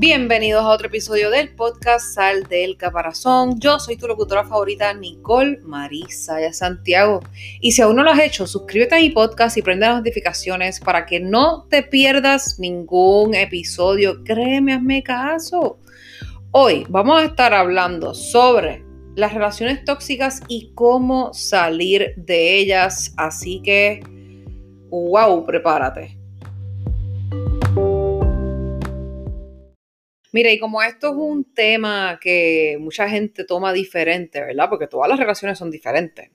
Bienvenidos a otro episodio del podcast Sal del Caparazón. Yo soy tu locutora favorita, Nicole Marisa Santiago. Y si aún no lo has hecho, suscríbete a mi podcast y prende las notificaciones para que no te pierdas ningún episodio. Créeme, hazme caso. Hoy vamos a estar hablando sobre las relaciones tóxicas y cómo salir de ellas. Así que, wow, prepárate. Mira, y como esto es un tema que mucha gente toma diferente, ¿verdad? Porque todas las relaciones son diferentes.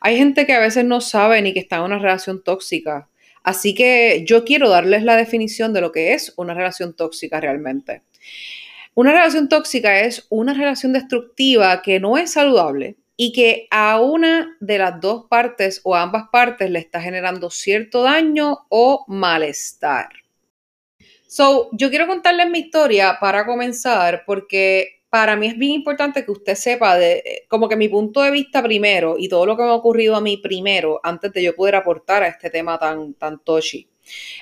Hay gente que a veces no sabe ni que está en una relación tóxica. Así que yo quiero darles la definición de lo que es una relación tóxica realmente. Una relación tóxica es una relación destructiva que no es saludable y que a una de las dos partes o a ambas partes le está generando cierto daño o malestar. So, yo quiero contarles mi historia para comenzar, porque para mí es bien importante que usted sepa de, como que mi punto de vista primero y todo lo que me ha ocurrido a mí primero, antes de yo poder aportar a este tema tan, tan toshi.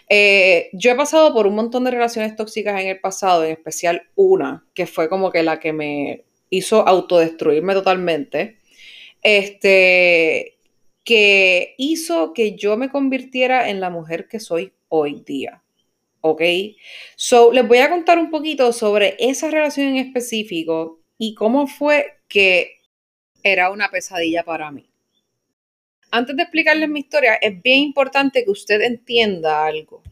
Eh, yo he pasado por un montón de relaciones tóxicas en el pasado, en especial una, que fue como que la que me hizo autodestruirme totalmente. Este, que hizo que yo me convirtiera en la mujer que soy hoy día. ¿Ok? So, les voy a contar un poquito sobre esa relación en específico y cómo fue que era una pesadilla para mí. Antes de explicarles mi historia, es bien importante que usted entienda algo.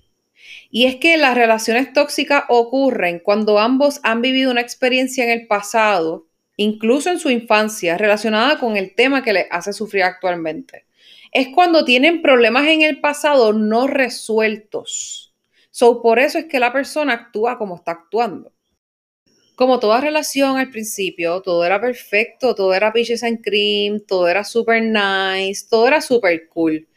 Y es que las relaciones tóxicas ocurren cuando ambos han vivido una experiencia en el pasado, incluso en su infancia, relacionada con el tema que les hace sufrir actualmente. Es cuando tienen problemas en el pasado no resueltos So, por eso es que la persona actúa como está actuando. Como toda relación al principio, todo era perfecto, todo era peaches and cream, todo era super nice, todo era super cool.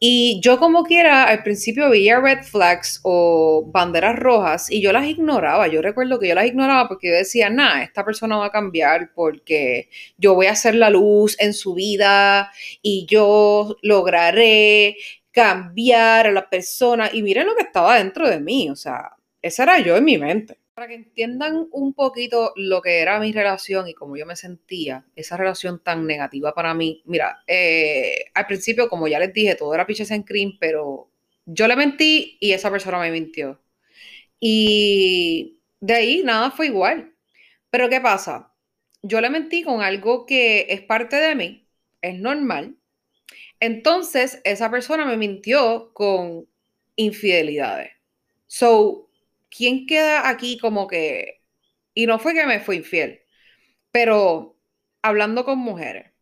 Y yo como quiera, al principio veía red flags o banderas rojas y yo las ignoraba. Yo recuerdo que yo las ignoraba porque yo decía, nah, esta persona va a cambiar porque yo voy a hacer la luz en su vida y yo lograré cambiar a la persona. Y miren lo que estaba dentro de mí, o sea, esa era yo en mi mente. Para que entiendan un poquito lo que era mi relación y cómo yo me sentía, esa relación tan negativa para mí. Mira, eh, al principio, como ya les dije, todo era piches en cream, pero yo le mentí y esa persona me mintió. Y de ahí nada fue igual. Pero ¿qué pasa? Yo le mentí con algo que es parte de mí, es normal, entonces, esa persona me mintió con infidelidades. So, ¿quién queda aquí como que... Y no fue que me fue infiel, pero hablando con mujeres,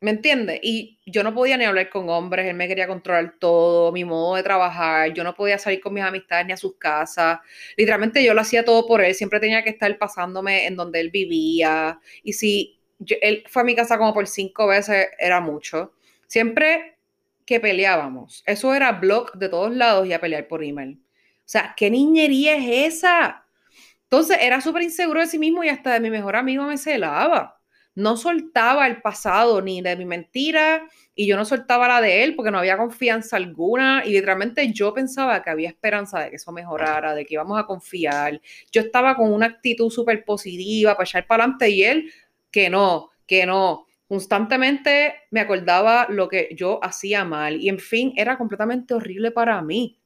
¿me entiendes? Y yo no podía ni hablar con hombres, él me quería controlar todo, mi modo de trabajar, yo no podía salir con mis amistades ni a sus casas. Literalmente yo lo hacía todo por él, siempre tenía que estar pasándome en donde él vivía. Y si él fue a mi casa como por cinco veces, era mucho. Siempre que peleábamos, eso era blog de todos lados y a pelear por email. O sea, ¿qué niñería es esa? Entonces era súper inseguro de sí mismo y hasta de mi mejor amigo me celaba. No soltaba el pasado ni de mi mentira y yo no soltaba la de él porque no había confianza alguna y literalmente yo pensaba que había esperanza de que eso mejorara, de que íbamos a confiar. Yo estaba con una actitud súper positiva para echar para adelante y él que no, que no constantemente me acordaba lo que yo hacía mal y en fin, era completamente horrible para mí.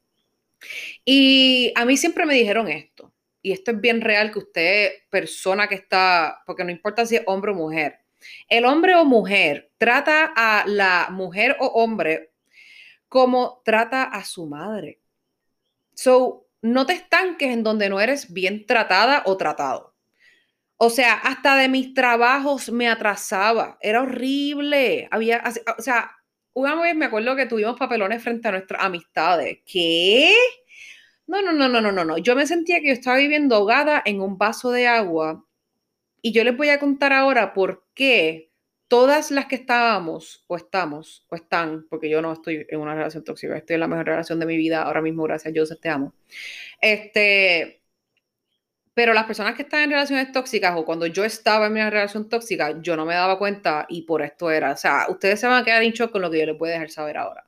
Y a mí siempre me dijeron esto, y esto es bien real que usted, persona que está, porque no importa si es hombre o mujer, el hombre o mujer trata a la mujer o hombre como trata a su madre. So, no te estanques en donde no eres bien tratada o tratado. O sea, hasta de mis trabajos me atrasaba. Era horrible. Había, o sea, una vez me acuerdo que tuvimos papelones frente a nuestras amistades. ¿Qué? No, no, no, no, no, no, no. Yo me sentía que yo estaba viviendo ahogada en un vaso de agua. Y yo les voy a contar ahora por qué todas las que estábamos, o estamos, o están, porque yo no estoy en una relación tóxica, estoy en la mejor relación de mi vida ahora mismo, gracias a Dios, te amo. Este, pero las personas que están en relaciones tóxicas o cuando yo estaba en una relación tóxica, yo no me daba cuenta y por esto era. O sea, ustedes se van a quedar en shock con lo que yo les voy a dejar saber ahora.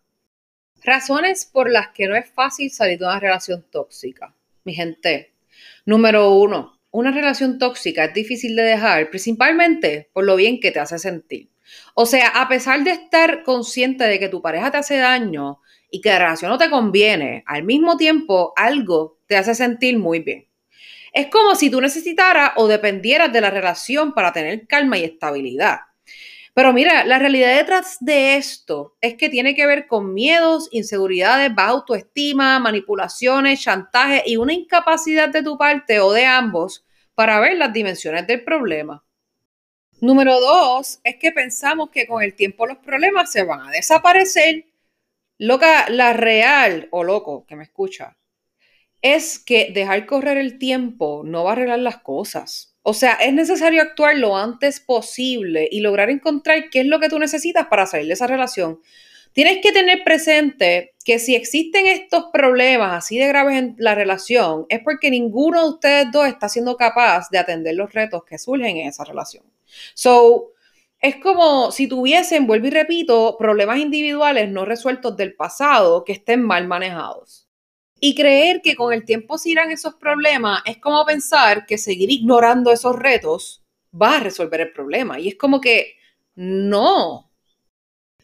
Razones por las que no es fácil salir de una relación tóxica. Mi gente, número uno, una relación tóxica es difícil de dejar, principalmente por lo bien que te hace sentir. O sea, a pesar de estar consciente de que tu pareja te hace daño y que la relación no te conviene, al mismo tiempo algo te hace sentir muy bien. Es como si tú necesitaras o dependieras de la relación para tener calma y estabilidad. Pero mira, la realidad detrás de esto es que tiene que ver con miedos, inseguridades, baja autoestima, manipulaciones, chantaje y una incapacidad de tu parte o de ambos para ver las dimensiones del problema. Número dos, es que pensamos que con el tiempo los problemas se van a desaparecer. Loca, la real, o loco, que me escucha, es que dejar correr el tiempo no va a arreglar las cosas. O sea, es necesario actuar lo antes posible y lograr encontrar qué es lo que tú necesitas para salir de esa relación. Tienes que tener presente que si existen estos problemas así de graves en la relación, es porque ninguno de ustedes dos está siendo capaz de atender los retos que surgen en esa relación. So, es como si tuviesen, vuelvo y repito, problemas individuales no resueltos del pasado que estén mal manejados. Y creer que con el tiempo se irán esos problemas es como pensar que seguir ignorando esos retos va a resolver el problema. Y es como que no.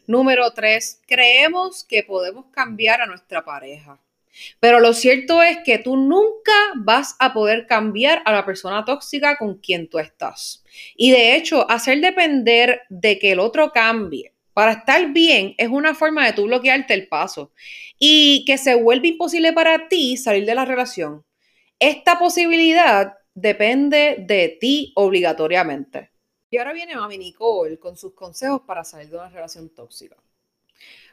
Número tres, creemos que podemos cambiar a nuestra pareja. Pero lo cierto es que tú nunca vas a poder cambiar a la persona tóxica con quien tú estás. Y de hecho, hacer depender de que el otro cambie para estar bien es una forma de tú bloquearte el paso y que se vuelve imposible para ti salir de la relación. Esta posibilidad depende de ti obligatoriamente. Y ahora viene Mami Nicole con sus consejos para salir de una relación tóxica.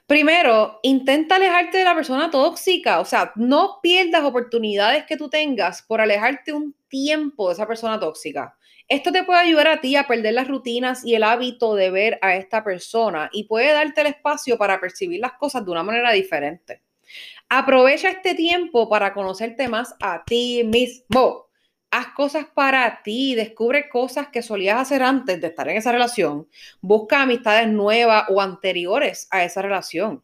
Primero, intenta alejarte de la persona tóxica, o sea, no pierdas oportunidades que tú tengas por alejarte un tiempo de esa persona tóxica. Esto te puede ayudar a ti a perder las rutinas y el hábito de ver a esta persona y puede darte el espacio para percibir las cosas de una manera diferente. Aprovecha este tiempo para conocerte más a ti mismo. Haz cosas para ti, descubre cosas que solías hacer antes de estar en esa relación. Busca amistades nuevas o anteriores a esa relación.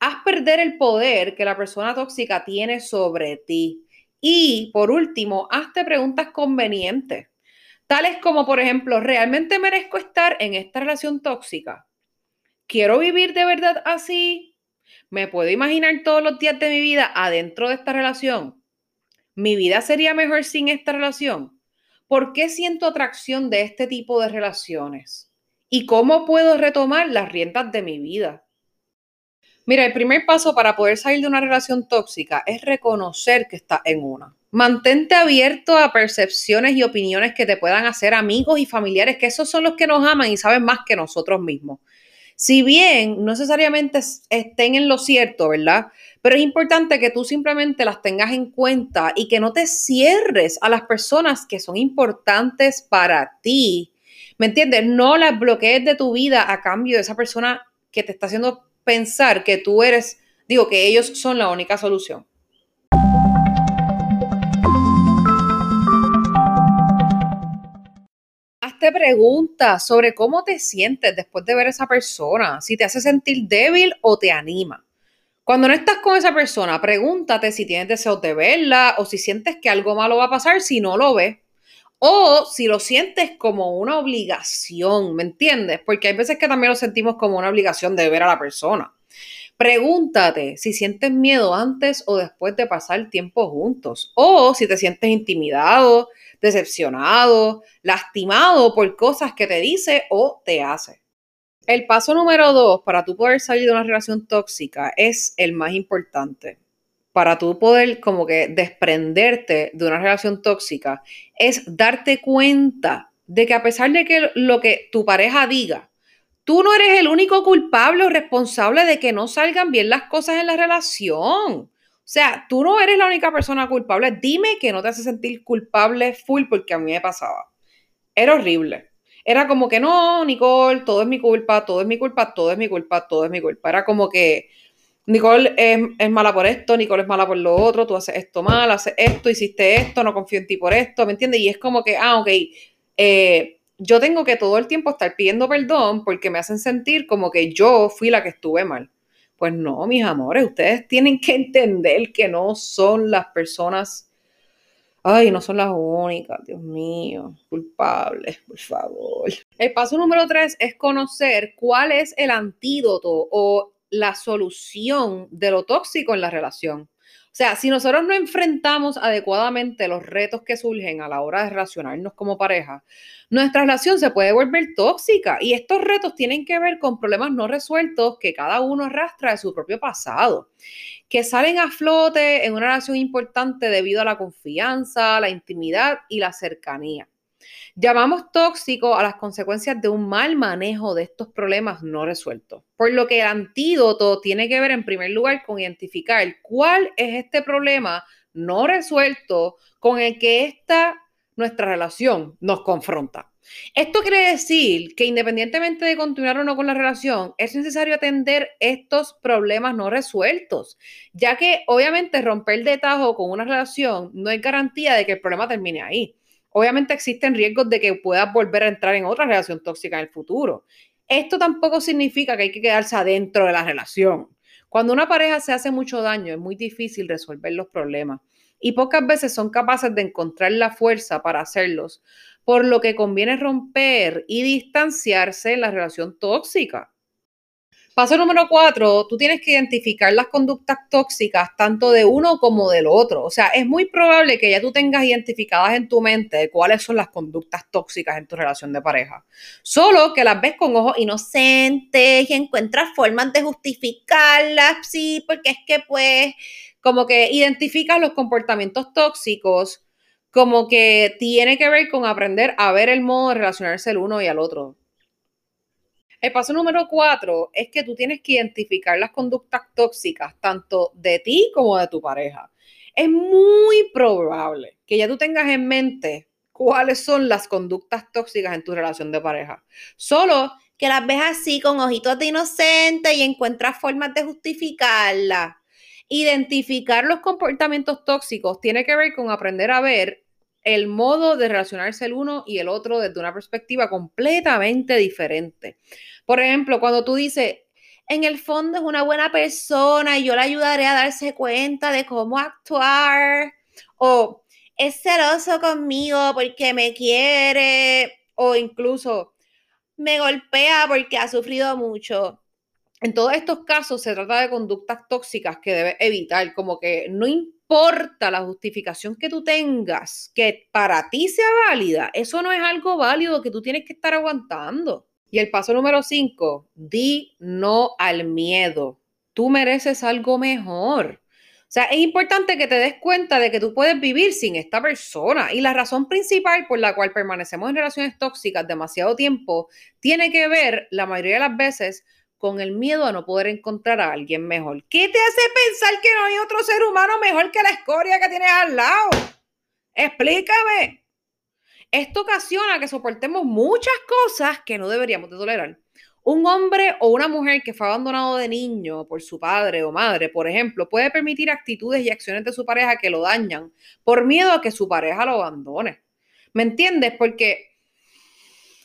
Haz perder el poder que la persona tóxica tiene sobre ti. Y por último, hazte preguntas convenientes. Tales como, por ejemplo, ¿realmente merezco estar en esta relación tóxica? ¿Quiero vivir de verdad así? ¿Me puedo imaginar todos los días de mi vida adentro de esta relación? ¿Mi vida sería mejor sin esta relación? ¿Por qué siento atracción de este tipo de relaciones? ¿Y cómo puedo retomar las riendas de mi vida? Mira, el primer paso para poder salir de una relación tóxica es reconocer que estás en una. Mantente abierto a percepciones y opiniones que te puedan hacer amigos y familiares, que esos son los que nos aman y saben más que nosotros mismos. Si bien no necesariamente estén en lo cierto, ¿verdad? Pero es importante que tú simplemente las tengas en cuenta y que no te cierres a las personas que son importantes para ti. ¿Me entiendes? No las bloquees de tu vida a cambio de esa persona que te está haciendo pensar que tú eres, digo, que ellos son la única solución. Hazte preguntas sobre cómo te sientes después de ver a esa persona, si te hace sentir débil o te anima. Cuando no estás con esa persona, pregúntate si tienes deseos de verla o si sientes que algo malo va a pasar si no lo ves. O si lo sientes como una obligación, ¿me entiendes? Porque hay veces que también lo sentimos como una obligación de ver a la persona. Pregúntate si sientes miedo antes o después de pasar tiempo juntos. O si te sientes intimidado, decepcionado, lastimado por cosas que te dice o te hace. El paso número dos para tú poder salir de una relación tóxica es el más importante. Para tú poder como que desprenderte de una relación tóxica es darte cuenta de que a pesar de que lo que tu pareja diga, tú no eres el único culpable o responsable de que no salgan bien las cosas en la relación. O sea, tú no eres la única persona culpable. Dime que no te hace sentir culpable full porque a mí me pasaba. Era horrible. Era como que no, Nicole, todo es mi culpa, todo es mi culpa, todo es mi culpa, todo es mi culpa. Era como que Nicole es, mala por esto, Nicole es mala por lo otro, tú haces esto mal, haces esto, hiciste esto, no confío en ti por esto, ¿me entiendes? Y es como que, ah, ok, eh, yo tengo que todo el tiempo estar pidiendo perdón porque me hacen sentir como que yo fui la que estuve mal. Pues no, mis amores, ustedes tienen que entender que no son las personas Ay, no son las únicas, Dios mío, culpables, por favor. El paso número tres es conocer cuál es el antídoto o la solución de lo tóxico en la relación. O sea, si nosotros no enfrentamos adecuadamente los retos que surgen a la hora de relacionarnos como pareja, nuestra relación se puede volver tóxica y estos retos tienen que ver con problemas no resueltos que cada uno arrastra de su propio pasado, que salen a flote en una relación importante debido a la confianza, la intimidad y la cercanía. Llamamos tóxico a las consecuencias de un mal manejo de estos problemas no resueltos, por lo que el antídoto tiene que ver en primer lugar con identificar cuál es este problema no resuelto con el que esta nuestra relación nos confronta. Esto quiere decir que independientemente de continuar o no con la relación, es necesario atender estos problemas no resueltos, ya que obviamente romper de tajo con una relación no es garantía de que el problema termine ahí. Obviamente existen riesgos de que puedas volver a entrar en otra relación tóxica en el futuro. Esto tampoco significa que hay que quedarse adentro de la relación. Cuando una pareja se hace mucho daño, es muy difícil resolver los problemas y pocas veces son capaces de encontrar la fuerza para hacerlos, por lo que conviene romper y distanciarse en la relación tóxica. Paso número cuatro, tú tienes que identificar las conductas tóxicas tanto de uno como del otro. O sea, es muy probable que ya tú tengas identificadas en tu mente cuáles son las conductas tóxicas en tu relación de pareja. Solo que las ves con ojos inocentes y encuentras formas de justificarlas, sí, porque es que pues como que identificas los comportamientos tóxicos como que tiene que ver con aprender a ver el modo de relacionarse el uno y al otro. El paso número cuatro es que tú tienes que identificar las conductas tóxicas tanto de ti como de tu pareja. Es muy probable que ya tú tengas en mente cuáles son las conductas tóxicas en tu relación de pareja. Solo que las ves así con ojitos de inocente y encuentras formas de justificarla. Identificar los comportamientos tóxicos tiene que ver con aprender a ver el modo de relacionarse el uno y el otro desde una perspectiva completamente diferente. Por ejemplo, cuando tú dices, en el fondo es una buena persona y yo le ayudaré a darse cuenta de cómo actuar, o es celoso conmigo porque me quiere, o incluso me golpea porque ha sufrido mucho. En todos estos casos se trata de conductas tóxicas que debes evitar, como que no importa la justificación que tú tengas, que para ti sea válida, eso no es algo válido que tú tienes que estar aguantando. Y el paso número cinco, di no al miedo. Tú mereces algo mejor. O sea, es importante que te des cuenta de que tú puedes vivir sin esta persona. Y la razón principal por la cual permanecemos en relaciones tóxicas demasiado tiempo tiene que ver, la mayoría de las veces, con el miedo a no poder encontrar a alguien mejor. ¿Qué te hace pensar que no hay otro ser humano mejor que la escoria que tienes al lado? Explícame. Esto ocasiona que soportemos muchas cosas que no deberíamos de tolerar. Un hombre o una mujer que fue abandonado de niño por su padre o madre, por ejemplo, puede permitir actitudes y acciones de su pareja que lo dañan por miedo a que su pareja lo abandone. ¿Me entiendes? Porque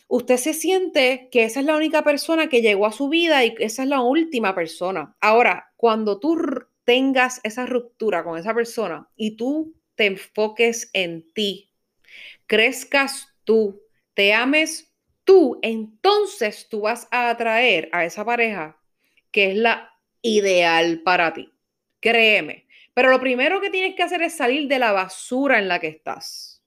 usted se siente que esa es la única persona que llegó a su vida y esa es la última persona. Ahora, cuando tú tengas esa ruptura con esa persona y tú te enfoques en ti, crezcas tú, te ames tú, entonces tú vas a atraer a esa pareja que es la ideal para ti. Créeme. Pero lo primero que tienes que hacer es salir de la basura en la que estás.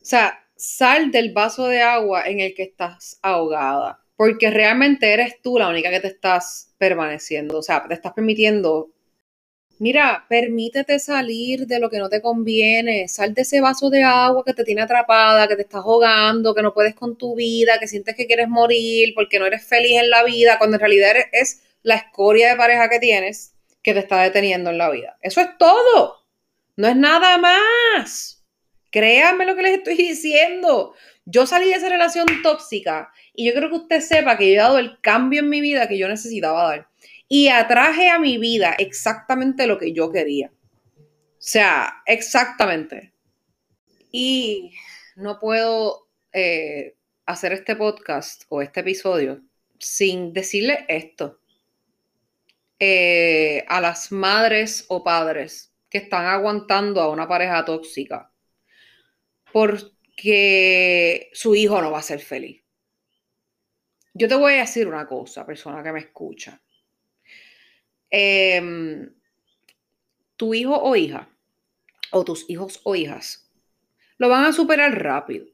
O sea, sal del vaso de agua en el que estás ahogada, porque realmente eres tú la única que te estás permaneciendo, o sea, te estás permitiendo Mira, permítete salir de lo que no te conviene, sal de ese vaso de agua que te tiene atrapada, que te estás ahogando, que no puedes con tu vida, que sientes que quieres morir porque no eres feliz en la vida, cuando en realidad es la escoria de pareja que tienes que te está deteniendo en la vida. Eso es todo, no es nada más. Créanme lo que les estoy diciendo. Yo salí de esa relación tóxica y yo creo que usted sepa que he dado el cambio en mi vida que yo necesitaba dar y atraje a mi vida exactamente lo que yo quería. O sea, exactamente. Y no puedo eh, hacer este podcast o este episodio sin decirle esto eh, a las madres o padres que están aguantando a una pareja tóxica porque su hijo no va a ser feliz. Yo te voy a decir una cosa, persona que me escucha. Em, tu hijo o hija, o tus hijos o hijas, lo van a superar rápido.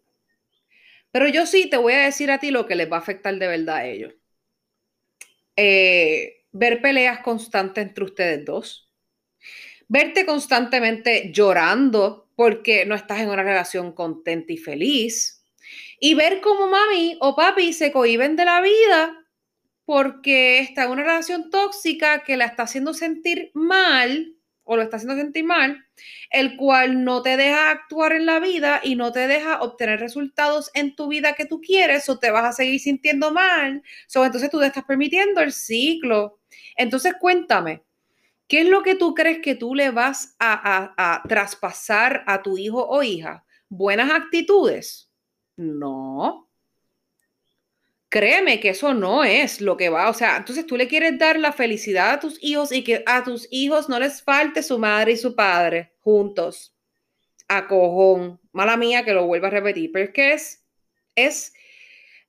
Pero yo sí te voy a decir a ti lo que les va a afectar de verdad a ellos. Eh, ver peleas constantes entre ustedes dos. Verte constantemente llorando porque no estás en una relación contenta y feliz. Y ver cómo mami o papi se cohiben de la vida porque está en una relación tóxica que la está haciendo sentir mal o lo está haciendo sentir mal, el cual no te deja actuar en la vida y no te deja obtener resultados en tu vida que tú quieres o te vas a seguir sintiendo mal. entonces tú te estás permitiendo el ciclo. Entonces cuéntame, ¿qué es lo que tú crees que tú le vas a, a traspasar a tu hijo o hija? ¿Buenas actitudes? No, créeme que eso no es lo que va, o sea, entonces tú le quieres dar la felicidad a tus hijos y que a tus hijos no les falte su madre y su padre juntos. A cojón, mala mía que lo vuelva a repetir, pero es que es, es,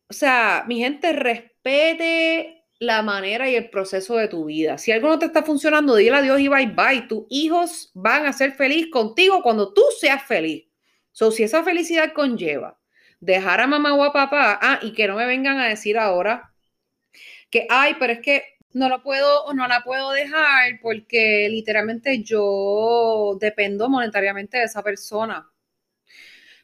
o sea, mi gente, respete la manera y el proceso de tu vida. Si algo no te está funcionando, dile adiós y bye bye. Tus hijos van a ser feliz contigo cuando tú seas feliz. So, si esa felicidad conlleva dejar a mamá o a papá, ah, y que no me vengan a decir ahora que, ay, pero es que no lo puedo o no la puedo dejar porque literalmente yo dependo monetariamente de esa persona.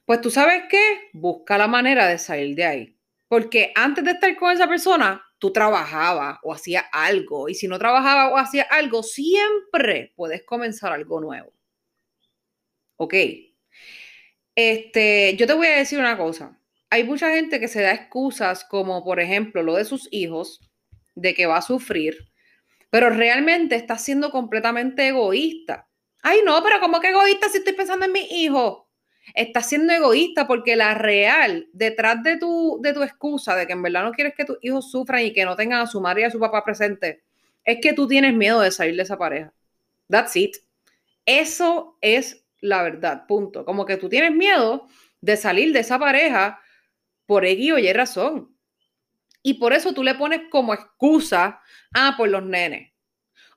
Pues tú sabes qué, busca la manera de salir de ahí. Porque antes de estar con esa persona, tú trabajabas o hacías algo. Y si no trabajabas o hacías algo, siempre puedes comenzar algo nuevo. ¿Ok? Este, yo te voy a decir una cosa. Hay mucha gente que se da excusas como, por ejemplo, lo de sus hijos, de que va a sufrir, pero realmente está siendo completamente egoísta. Ay, no, pero ¿cómo que egoísta si estoy pensando en mi hijo? Estás siendo egoísta porque la real, detrás de tu, de tu excusa de que en verdad no quieres que tus hijos sufran y que no tengan a su madre y a su papá presente, es que tú tienes miedo de salir de esa pareja. That's it. Eso es la verdad, punto. Como que tú tienes miedo de salir de esa pareja por X o Y razón. Y por eso tú le pones como excusa, ah, por los nenes.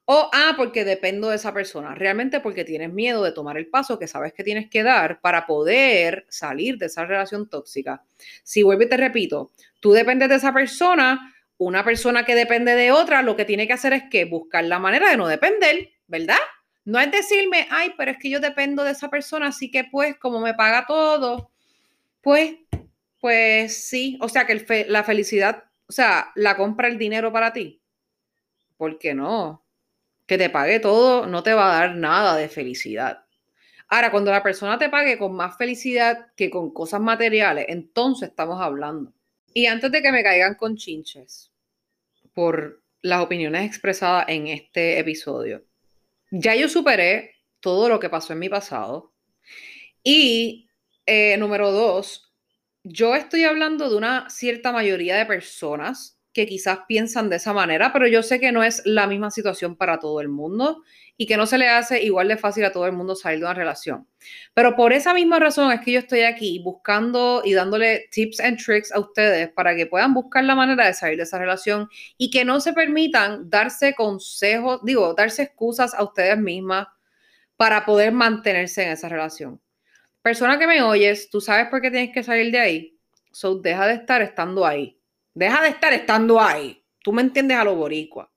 O, ah, porque dependo de esa persona. Realmente porque tienes miedo de tomar el paso que sabes que tienes que dar para poder salir de esa relación tóxica. Si vuelvo y te repito, tú dependes de esa persona, una persona que depende de otra, lo que tiene que hacer es que buscar la manera de no depender, ¿verdad? No es decirme, ay, pero es que yo dependo de esa persona, así que pues como me paga todo, pues, pues sí, o sea que la felicidad, o sea, la compra el dinero para ti. ¿Por qué no? Que te pague todo no te va a dar nada de felicidad. Ahora, cuando la persona te pague con más felicidad que con cosas materiales, entonces estamos hablando. Y antes de que me caigan con chinches por las opiniones expresadas en este episodio, ya yo superé todo lo que pasó en mi pasado. Y eh, número dos, yo estoy hablando de una cierta mayoría de personas quizás piensan de esa manera, pero yo sé que no es la misma situación para todo el mundo y que no se le hace igual de fácil a todo el mundo salir de una relación. Pero por esa misma razón es que yo estoy aquí buscando y dándole tips and tricks a ustedes para que puedan buscar la manera de salir de esa relación y que no se permitan darse consejos, digo, darse excusas a ustedes mismas para poder mantenerse en esa relación. Persona que me oyes, tú sabes por qué tienes que salir de ahí. So, deja de estar estando ahí Deja de estar estando ahí. Tú me entiendes a lo boricua.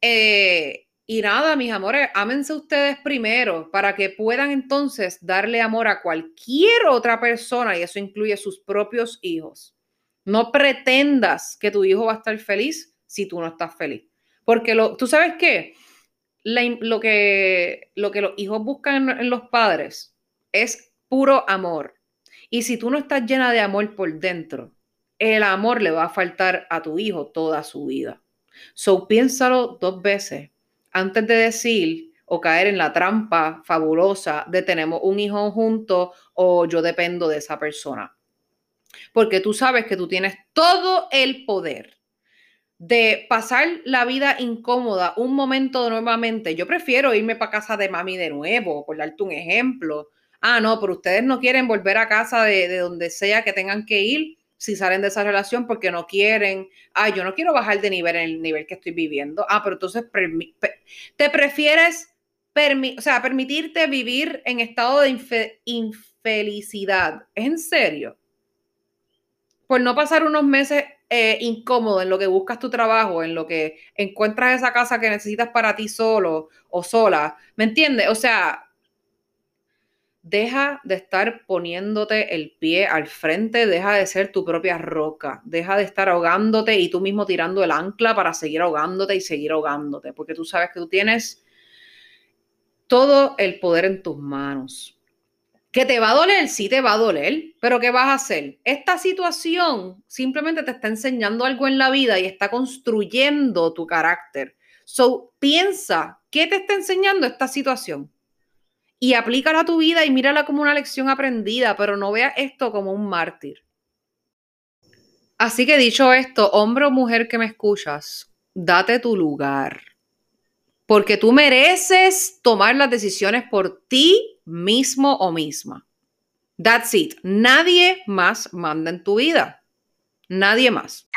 Eh, y nada, mis amores, ámense ustedes primero para que puedan entonces darle amor a cualquier otra persona y eso incluye sus propios hijos. No pretendas que tu hijo va a estar feliz si tú no estás feliz. Porque lo, tú sabes qué, lo, que, lo que los hijos buscan en los padres es puro amor. Y si tú no estás llena de amor por dentro, el amor le va a faltar a tu hijo toda su vida. So piénsalo dos veces antes de decir o caer en la trampa fabulosa de tenemos un hijo junto o yo dependo de esa persona. Porque tú sabes que tú tienes todo el poder de pasar la vida incómoda un momento nuevamente. Yo prefiero irme para casa de mami de nuevo, por darte un ejemplo, Ah, no, pero ustedes no quieren volver a casa de, de donde sea que tengan que ir si salen de esa relación porque no quieren, ah, yo no quiero bajar de nivel en el nivel que estoy viviendo. Ah, pero entonces te prefieres o sea, permitirte vivir en estado de infelicidad. ¿Es en serio? Por no pasar unos meses eh, incómodos en lo que buscas tu trabajo, en lo que encuentras esa casa que necesitas para ti solo o sola. ¿Me entiendes? O sea, Deja de estar poniéndote el pie al frente, deja de ser tu propia roca, deja de estar ahogándote y tú mismo tirando el ancla para seguir ahogándote y seguir ahogándote, porque tú sabes que tú tienes todo el poder en tus manos. Que te va a doler, sí te va a doler, pero ¿qué vas a hacer? Esta situación simplemente te está enseñando algo en la vida y está construyendo tu carácter. So, piensa, ¿qué te está enseñando esta situación? Y aplícala a tu vida y mírala como una lección aprendida, pero no veas esto como un mártir. Así que dicho esto, hombre o mujer que me escuchas, date tu lugar, porque tú mereces tomar las decisiones por ti mismo o misma. That's it. Nadie más manda en tu vida. Nadie más.